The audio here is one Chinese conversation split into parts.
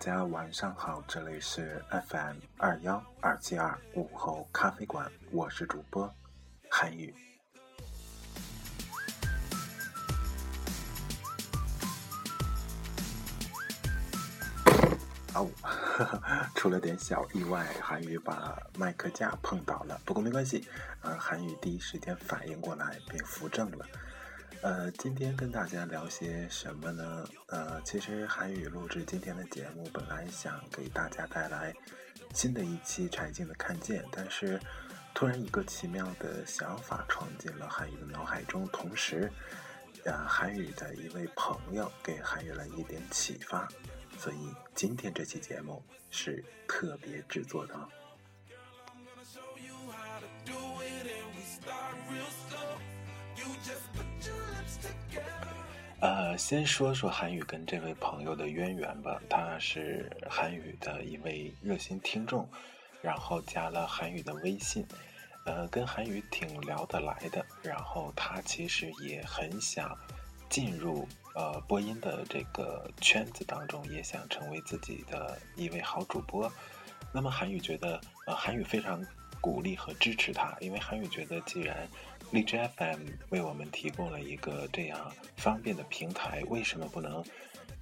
大家晚上好，这里是 FM 二幺二七二午后咖啡馆，我是主播韩宇。哦，出了点小意外，韩宇把麦克架碰倒了。不过没关系，呃，韩宇第一时间反应过来并扶正了。呃，今天跟大家聊些什么呢？呃，其实韩宇录制今天的节目，本来想给大家带来新的一期柴静的看见，但是突然一个奇妙的想法闯进了韩宇的脑海中，同时，呃，韩宇的一位朋友给韩宇了一点启发。所以今天这期节目是特别制作的。呃，先说说韩宇跟这位朋友的渊源吧。他是韩宇的一位热心听众，然后加了韩宇的微信，呃，跟韩宇挺聊得来的。然后他其实也很想进入。呃，播音的这个圈子当中，也想成为自己的一位好主播。那么韩宇觉得，呃，韩宇非常鼓励和支持他，因为韩宇觉得，既然荔枝 FM 为我们提供了一个这样方便的平台，为什么不能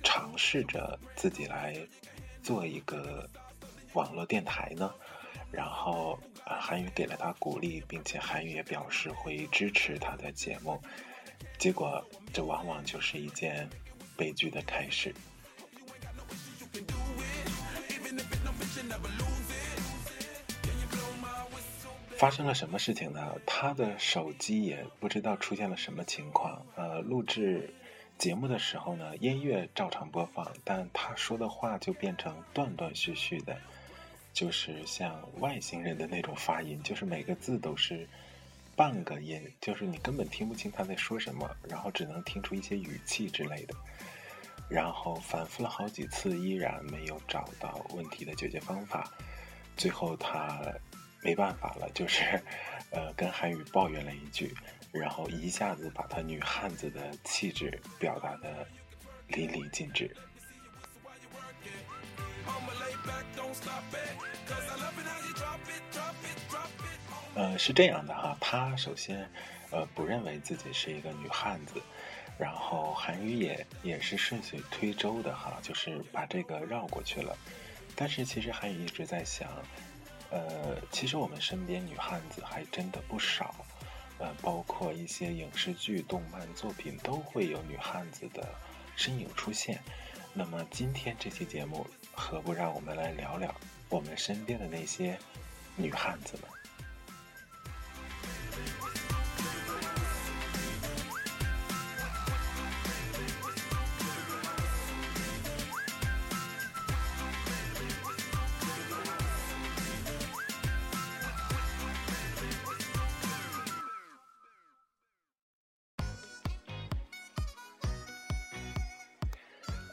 尝试着自己来做一个网络电台呢？然后，呃，韩宇给了他鼓励，并且韩宇也表示会支持他的节目。结果，这往往就是一件悲剧的开始。发生了什么事情呢？他的手机也不知道出现了什么情况。呃，录制节目的时候呢，音乐照常播放，但他说的话就变成断断续续的，就是像外星人的那种发音，就是每个字都是。半个音，就是你根本听不清他在说什么，然后只能听出一些语气之类的，然后反复了好几次，依然没有找到问题的解决方法，最后他没办法了，就是，呃，跟韩宇抱怨了一句，然后一下子把他女汉子的气质表达的淋漓尽致。呃，是这样的哈，他首先，呃，不认为自己是一个女汉子，然后韩语也也是顺水推舟的哈，就是把这个绕过去了。但是其实韩语一直在想，呃，其实我们身边女汉子还真的不少，呃，包括一些影视剧、动漫作品都会有女汉子的身影出现。那么今天这期节目，何不让我们来聊聊我们身边的那些女汉子们？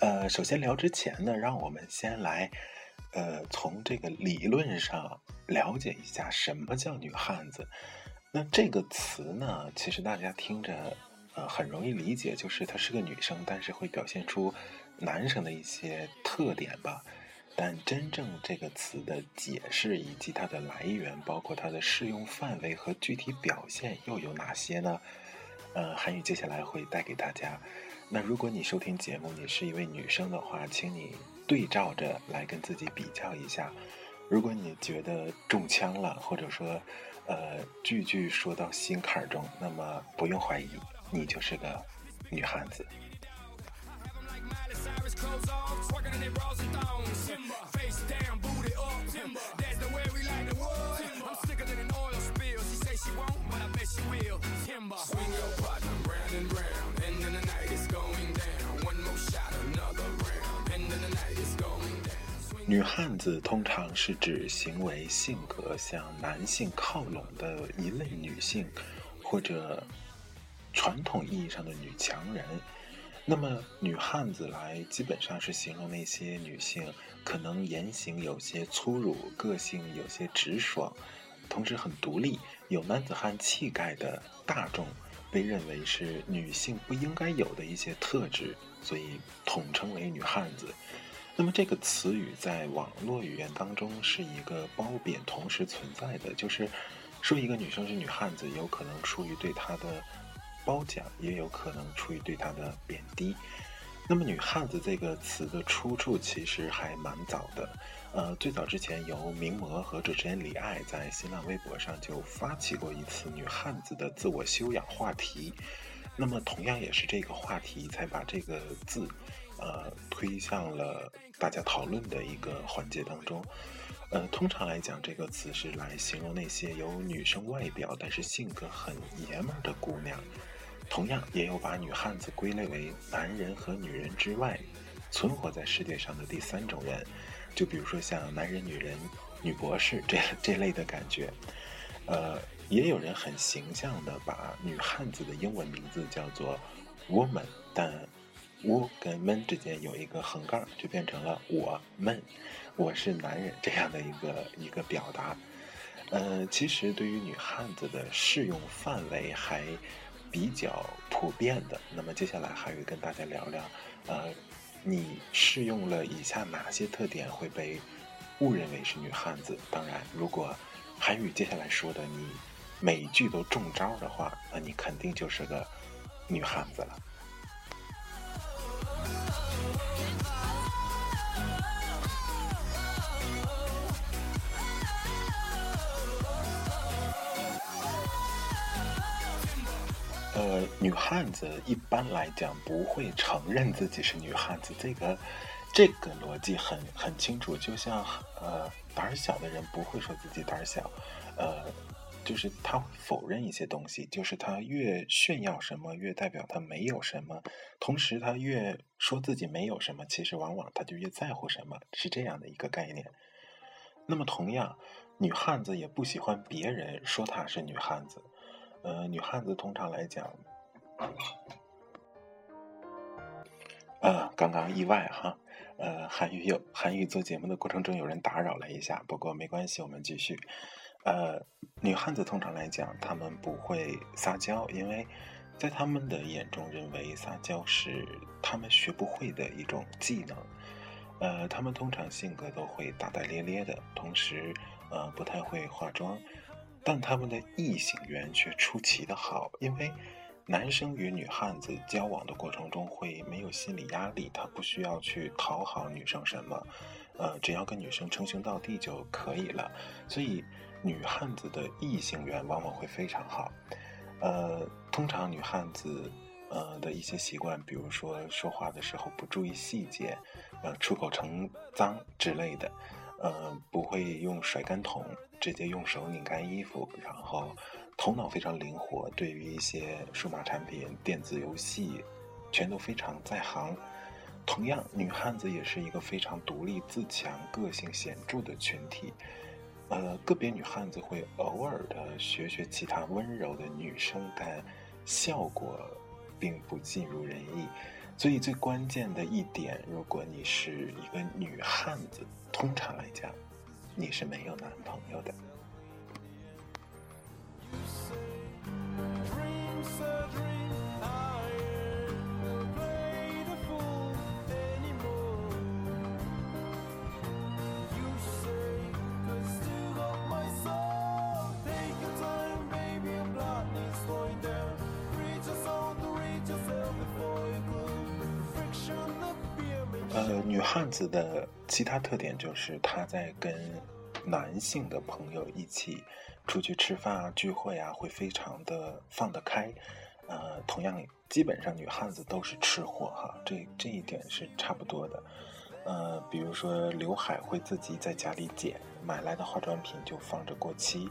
呃，首先聊之前呢，让我们先来，呃，从这个理论上了解一下什么叫女汉子。那这个词呢，其实大家听着呃，很容易理解，就是她是个女生，但是会表现出男生的一些特点吧。但真正这个词的解释以及它的来源，包括它的适用范围和具体表现又有哪些呢？呃，韩语接下来会带给大家。那如果你收听节目，你是一位女生的话，请你对照着来跟自己比较一下。如果你觉得中枪了，或者说，呃，句句说到心坎中，那么不用怀疑，你就是个女汉子。女汉子通常是指行为性格向男性靠拢的一类女性，或者传统意义上的女强人。那么，女汉子来基本上是形容那些女性可能言行有些粗鲁，个性有些直爽，同时很独立，有男子汉气概的大众，被认为是女性不应该有的一些特质，所以统称为女汉子。那么这个词语在网络语言当中是一个褒贬同时存在的，就是说一个女生是女汉子，有可能出于对她的褒奖，也有可能出于对她的贬低。那么“女汉子”这个词的出处其实还蛮早的，呃，最早之前由名模和主持人李艾在新浪微博上就发起过一次“女汉子”的自我修养话题。那么同样也是这个话题才把这个字。呃，推向了大家讨论的一个环节当中。呃，通常来讲，这个词是来形容那些有女生外表但是性格很爷们儿的姑娘。同样，也有把女汉子归类为男人和女人之外存活在世界上的第三种人。就比如说像男人、女人、女博士这 这类的感觉。呃，也有人很形象的把女汉子的英文名字叫做 woman，但。我跟们之间有一个横杠，就变成了我们，我是男人这样的一个一个表达。呃，其实对于女汉子的适用范围还比较普遍的。那么接下来还会跟大家聊聊，呃，你适用了以下哪些特点会被误认为是女汉子？当然，如果韩语接下来说的你每句都中招的话，那你肯定就是个女汉子了。呃，女汉子一般来讲不会承认自己是女汉子，这个这个逻辑很很清楚。就像呃，胆小的人不会说自己胆小，呃，就是他会否认一些东西。就是他越炫耀什么，越代表他没有什么；同时，他越说自己没有什么，其实往往他就越在乎什么，是这样的一个概念。那么，同样，女汉子也不喜欢别人说她是女汉子。呃，女汉子通常来讲，呃，刚刚意外哈，呃，韩语有韩语做节目的过程中有人打扰了一下，不过没关系，我们继续。呃，女汉子通常来讲，她们不会撒娇，因为在他们的眼中认为撒娇是他们学不会的一种技能。呃，他们通常性格都会大大咧咧的，同时呃不太会化妆。但他们的异性缘却出奇的好，因为男生与女汉子交往的过程中会没有心理压力，他不需要去讨好女生什么，呃，只要跟女生称兄道弟就可以了。所以女汉子的异性缘往往会非常好。呃，通常女汉子呃的一些习惯，比如说说话的时候不注意细节，呃，出口成脏之类的。呃，不会用甩干桶，直接用手拧干衣服，然后头脑非常灵活，对于一些数码产品、电子游戏，全都非常在行。同样，女汉子也是一个非常独立自强、个性显著的群体。呃，个别女汉子会偶尔的学学其他温柔的女生，但效果并不尽如人意。所以最关键的一点，如果你是一个女汉子，通常来讲，你是没有男朋友的。汉子的其他特点就是他在跟男性的朋友一起出去吃饭啊、聚会啊，会非常的放得开。呃，同样，基本上女汉子都是吃货哈，这这一点是差不多的。呃，比如说刘海会自己在家里剪，买来的化妆品就放着过期。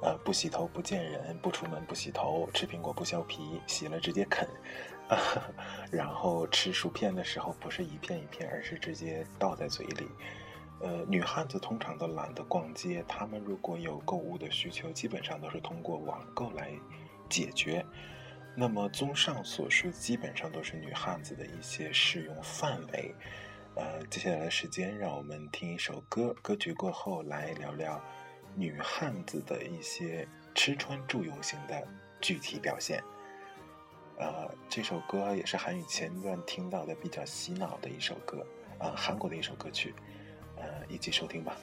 呃，不洗头不见人，不出门不洗头，吃苹果不削皮，洗了直接啃。然后吃薯片的时候，不是一片一片，而是直接倒在嘴里。呃，女汉子通常都懒得逛街，她们如果有购物的需求，基本上都是通过网购来解决。那么，综上所述，基本上都是女汉子的一些适用范围。呃，接下来的时间，让我们听一首歌，歌曲过后来聊聊女汉子的一些吃穿住用型的具体表现。呃，这首歌也是韩语前段听到的比较洗脑的一首歌，啊，韩国的一首歌曲，呃，一起收听吧。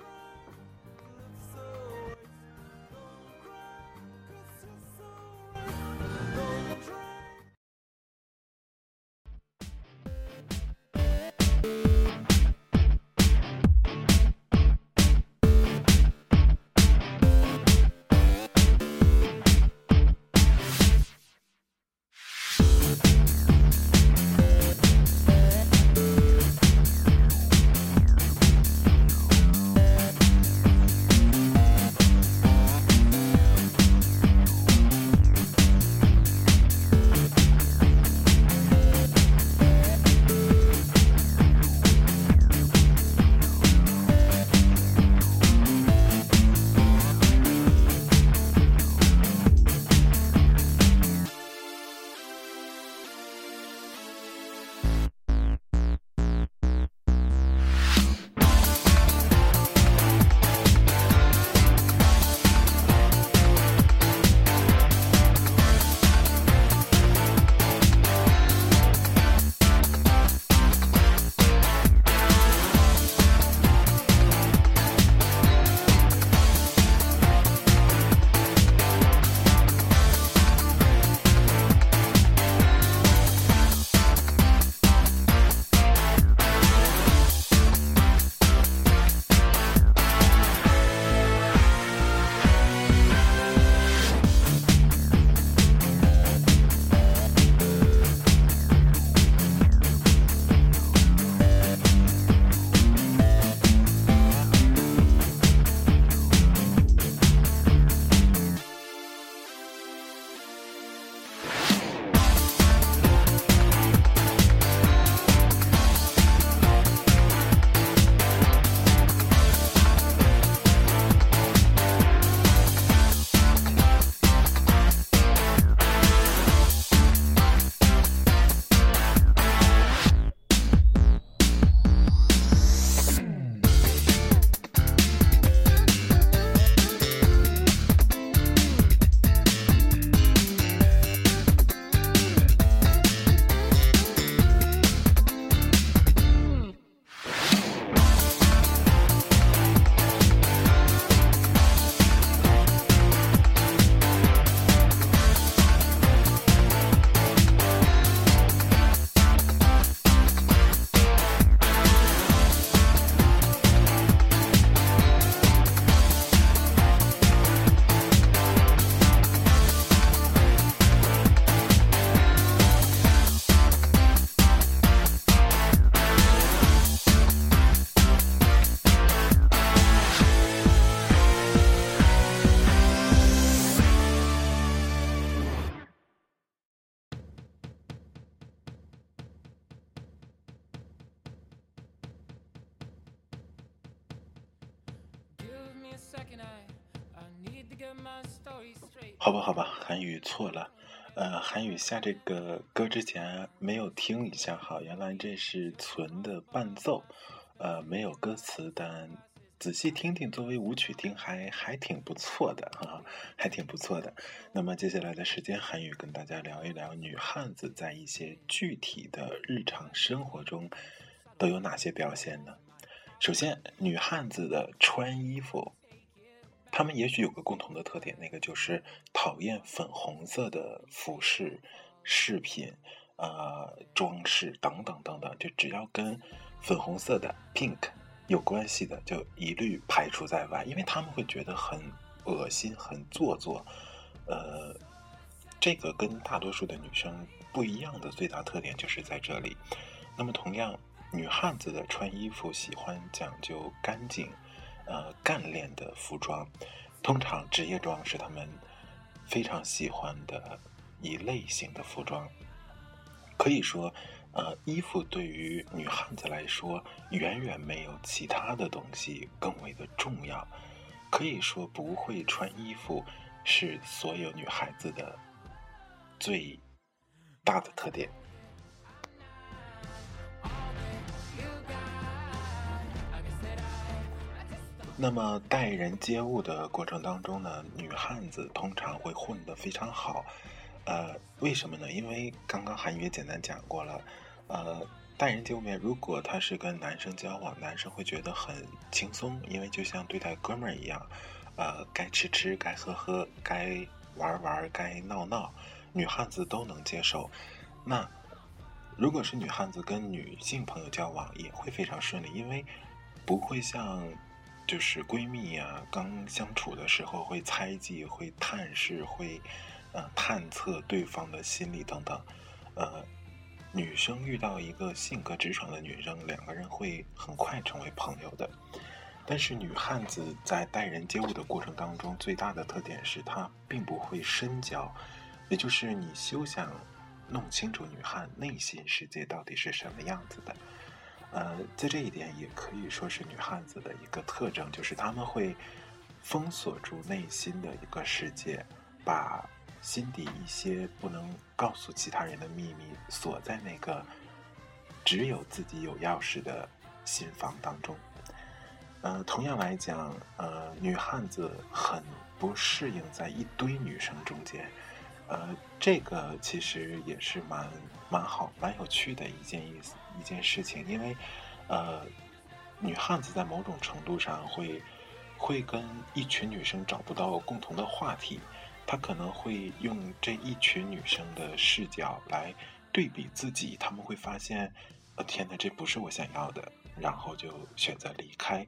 好吧，好吧，韩语错了。呃，韩语下这个歌之前没有听一下，哈，原来这是存的伴奏，呃，没有歌词，但仔细听听，作为舞曲听还还挺不错的哈，还挺不错的。那么接下来的时间，韩语跟大家聊一聊女汉子在一些具体的日常生活中都有哪些表现呢？首先，女汉子的穿衣服。他们也许有个共同的特点，那个就是讨厌粉红色的服饰、饰品、呃装饰等等等等。就只要跟粉红色的 pink 有关系的，就一律排除在外，因为他们会觉得很恶心、很做作。呃，这个跟大多数的女生不一样的最大特点就是在这里。那么，同样，女汉子的穿衣服喜欢讲究干净、呃干练的服装，通常职业装是他们非常喜欢的一类型的服装。可以说，呃，衣服对于女汉子来说，远远没有其他的东西更为的重要。可以说，不会穿衣服是所有女孩子的最大的特点。那么待人接物的过程当中呢，女汉子通常会混得非常好，呃，为什么呢？因为刚刚韩语也简单讲过了，呃，待人接物面，如果他是跟男生交往，男生会觉得很轻松，因为就像对待哥们儿一样，呃，该吃吃，该喝喝，该玩玩，该闹闹，女汉子都能接受。那如果是女汉子跟女性朋友交往，也会非常顺利，因为不会像。就是闺蜜呀，刚相处的时候会猜忌、会探视、会呃探测对方的心理等等。呃，女生遇到一个性格直爽的女生，两个人会很快成为朋友的。但是女汉子在待人接物的过程当中，最大的特点是她并不会深交，也就是你休想弄清楚女汉内心世界到底是什么样子的。呃，在这一点也可以说是女汉子的一个特征，就是她们会封锁住内心的一个世界，把心底一些不能告诉其他人的秘密锁在那个只有自己有钥匙的心房当中。呃，同样来讲，呃，女汉子很不适应在一堆女生中间。呃，这个其实也是蛮蛮好、蛮有趣的一件意思一件事情，因为，呃，女汉子在某种程度上会会跟一群女生找不到共同的话题，她可能会用这一群女生的视角来对比自己，他们会发现，呃，天哪，这不是我想要的，然后就选择离开。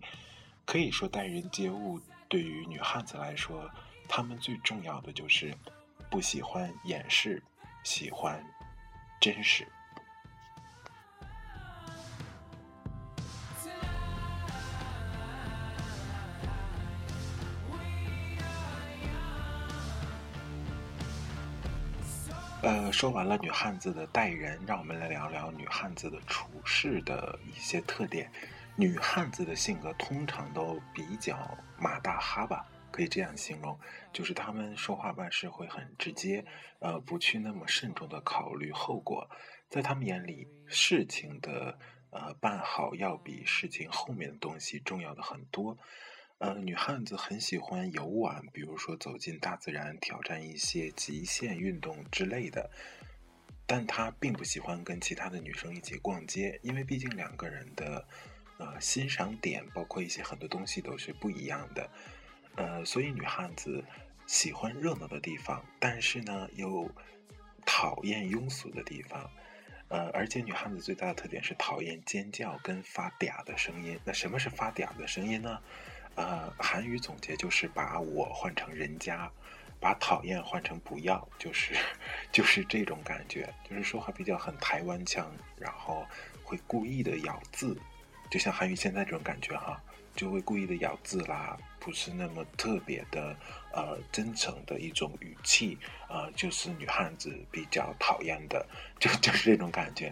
可以说，待人接物对于女汉子来说，她们最重要的就是。不喜欢掩饰，喜欢真实。呃，说完了女汉子的待人，让我们来聊聊女汉子的处事的一些特点。女汉子的性格通常都比较马大哈吧。可以这样形容，就是他们说话办事会很直接，呃，不去那么慎重的考虑后果，在他们眼里，事情的呃办好要比事情后面的东西重要的很多。呃，女汉子很喜欢游玩，比如说走进大自然，挑战一些极限运动之类的，但她并不喜欢跟其他的女生一起逛街，因为毕竟两个人的呃欣赏点，包括一些很多东西都是不一样的。呃，所以女汉子喜欢热闹的地方，但是呢，又讨厌庸俗的地方。呃，而且女汉子最大的特点是讨厌尖叫跟发嗲的声音。那什么是发嗲的声音呢？呃，韩语总结就是把我换成人家，把讨厌换成不要，就是 就是这种感觉，就是说话比较很台湾腔，然后会故意的咬字，就像韩语现在这种感觉哈。就会故意的咬字啦，不是那么特别的，呃，真诚的一种语气，呃，就是女汉子比较讨厌的，就 就是这种感觉，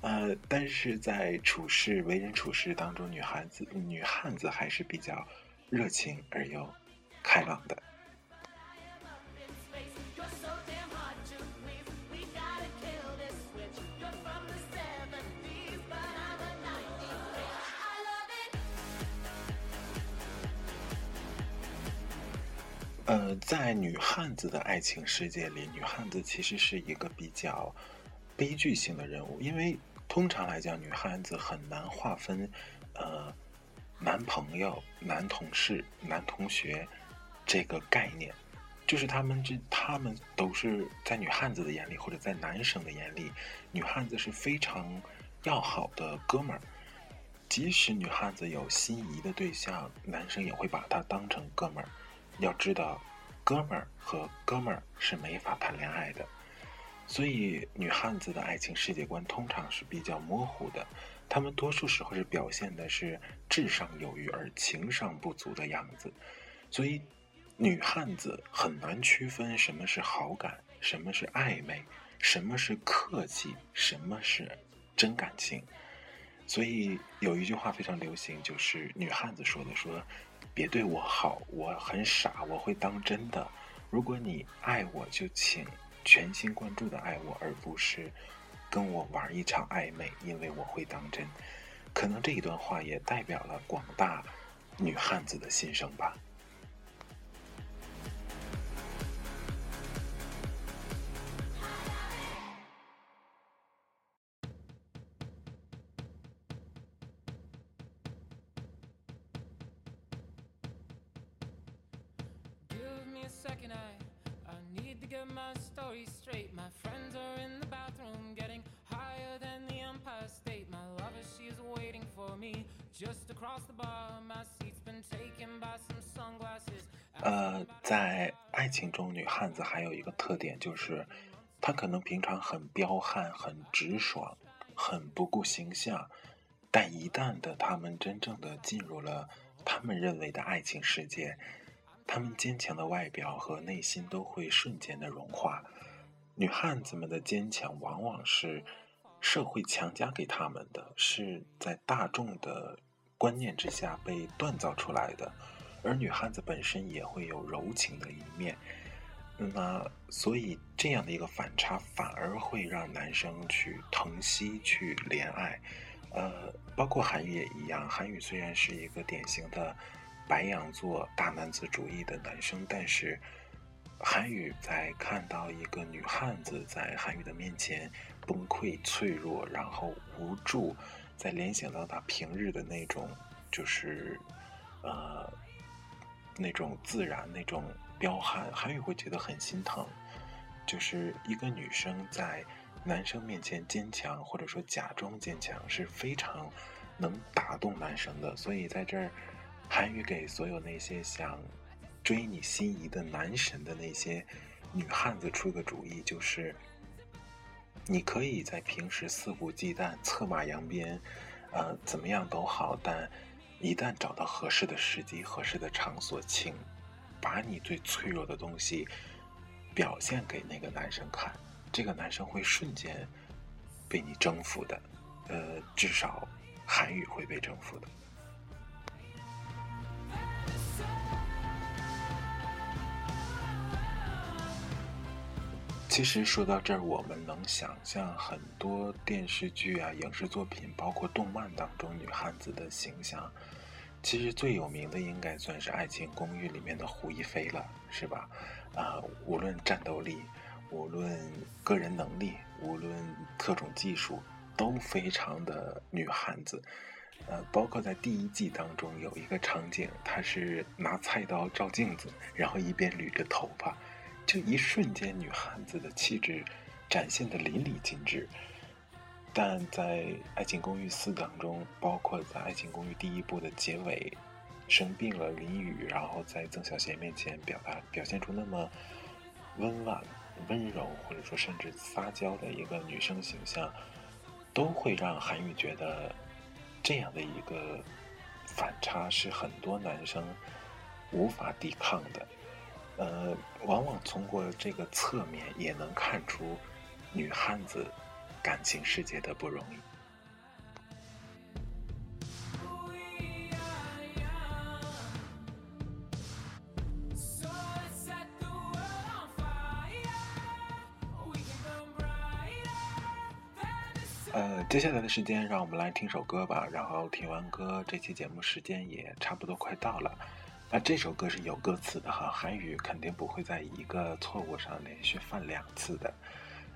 呃，但是在处事为人处事当中，女孩子女汉子还是比较热情而又开朗的。呃，在女汉子的爱情世界里，女汉子其实是一个比较悲剧性的人物，因为通常来讲，女汉子很难划分，呃，男朋友、男同事、男同学这个概念，就是他们这他们都是在女汉子的眼里，或者在男生的眼里，女汉子是非常要好的哥们儿。即使女汉子有心仪的对象，男生也会把她当成哥们儿。要知道，哥们儿和哥们儿是没法谈恋爱的。所以，女汉子的爱情世界观通常是比较模糊的，她们多数时候是表现的是智商有余而情商不足的样子。所以，女汉子很难区分什么是好感，什么是暧昧，什么是客气，什么是真感情。所以有一句话非常流行，就是女汉子说的：“说别对我好，我很傻，我会当真的。如果你爱我，就请。”全心贯注的爱我，而不是跟我玩一场暧昧，因为我会当真。可能这一段话也代表了广大女汉子的心声吧。呃，在爱情中，女汉子还有一个特点，就是她可能平常很彪悍、很直爽、很不顾形象，但一旦的她们真正的进入了他们认为的爱情世界，她们坚强的外表和内心都会瞬间的融化。女汉子们的坚强，往往是社会强加给他们的，是在大众的观念之下被锻造出来的。而女汉子本身也会有柔情的一面，那所以这样的一个反差，反而会让男生去疼惜、去怜爱。呃，包括韩语也一样，韩语虽然是一个典型的白羊座大男子主义的男生，但是。韩语在看到一个女汉子在韩语的面前崩溃、脆弱，然后无助，再联想到她平日的那种，就是呃那种自然、那种彪悍，韩语会觉得很心疼。就是一个女生在男生面前坚强，或者说假装坚强，是非常能打动男生的。所以在这儿，韩语给所有那些想。追你心仪的男神的那些女汉子出个主意，就是你可以在平时肆无忌惮、策马扬鞭，呃，怎么样都好，但一旦找到合适的时机、合适的场所，请把你最脆弱的东西表现给那个男生看，这个男生会瞬间被你征服的，呃，至少韩语会被征服的。其实说到这儿，我们能想象很多电视剧啊、影视作品，包括动漫当中女汉子的形象。其实最有名的应该算是《爱情公寓》里面的胡一菲了，是吧？啊，无论战斗力，无论个人能力，无论特种技术，都非常的女汉子。呃，包括在第一季当中有一个场景，她是拿菜刀照镜子，然后一边捋着头发。就一瞬间，女汉子的气质展现的淋漓尽致。但在《爱情公寓四》当中，包括在《爱情公寓》第一部的结尾，生病了淋雨，然后在曾小贤面前表达表现出那么温婉、温柔，或者说甚至撒娇的一个女生形象，都会让韩语觉得这样的一个反差是很多男生无法抵抗的。呃，往往通过这个侧面也能看出女汉子感情世界的不容易。呃，接下来的时间，让我们来听首歌吧。然后听完歌，这期节目时间也差不多快到了。那这首歌是有歌词的哈，韩语肯定不会在一个错误上连续犯两次的。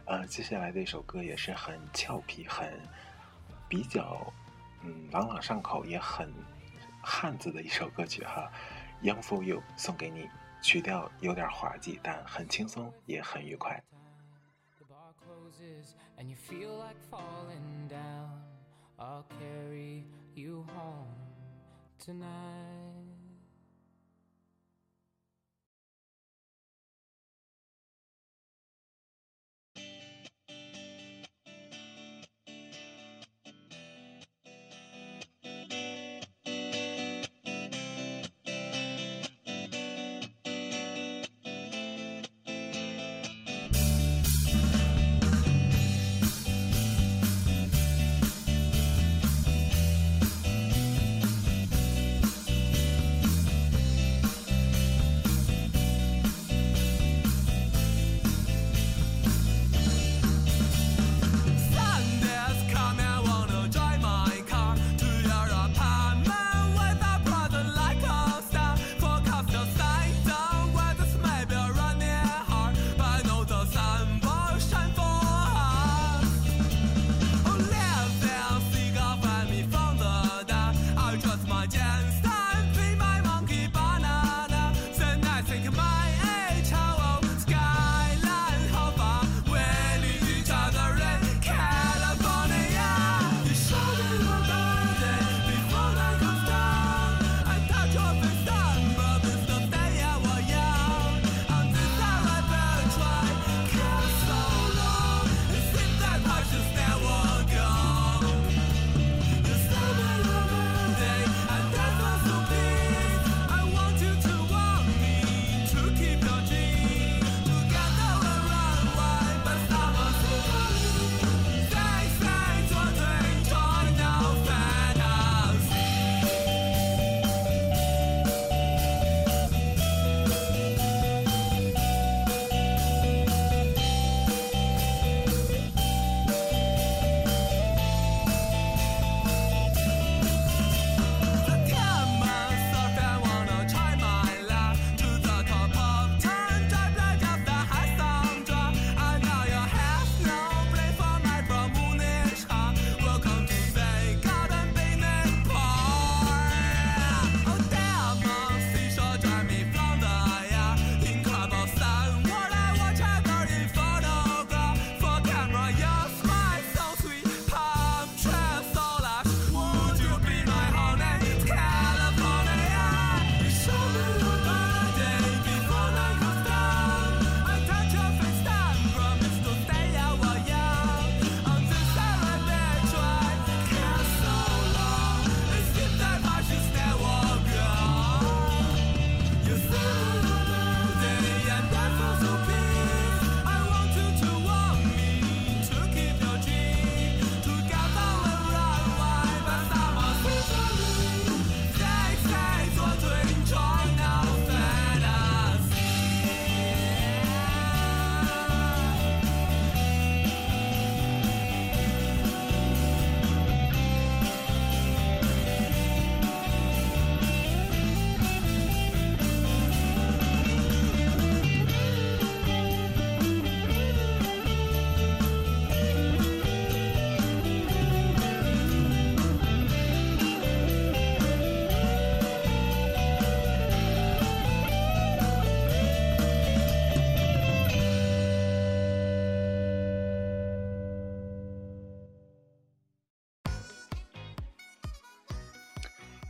呃，接下来的一首歌也是很俏皮、很比较嗯朗朗上口，也很汉子的一首歌曲哈，《Young for You》送给你，曲调有点滑稽，但很轻松，也很愉快。you feel like falling down, I'll carry you tonight.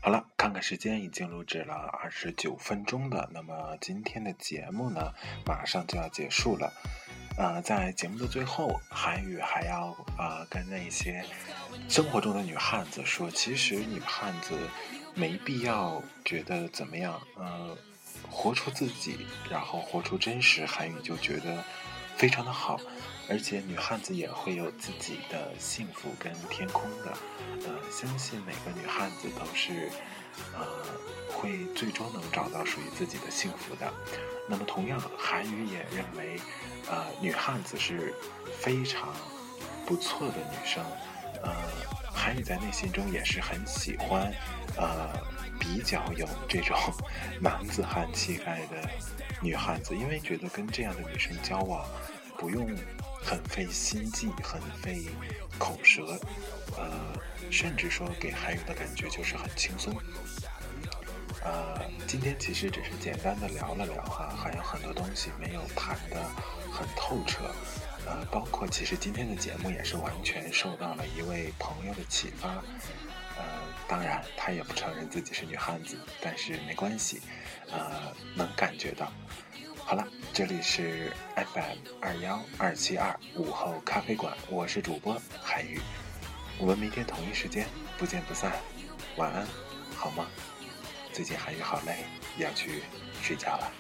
好了看看时间已经录制了二十九分钟了，那么今天的节目呢，马上就要结束了。呃，在节目的最后，韩语还要啊跟那些生活中的女汉子说，其实女汉子没必要觉得怎么样，呃，活出自己，然后活出真实，韩语就觉得非常的好。而且女汉子也会有自己的幸福跟天空的，呃，相信每个女汉子都是。呃，会最终能找到属于自己的幸福的。那么，同样，韩语也认为，呃，女汉子是非常不错的女生。呃，韩语在内心中也是很喜欢，呃，比较有这种 男子汉气概的女汉子，因为觉得跟这样的女生交往，不用很费心计，很费口舌。呃，甚至说给韩语的感觉就是很轻松。呃，今天其实只是简单的聊了聊哈，还有很多东西没有谈的很透彻。呃，包括其实今天的节目也是完全受到了一位朋友的启发。当然，他也不承认自己是女汉子，但是没关系，呃，能感觉到。好了，这里是 FM 二幺二七二午后咖啡馆，我是主播海宇，我们明天同一时间不见不散，晚安，好吗？最近海宇好累，要去睡觉了。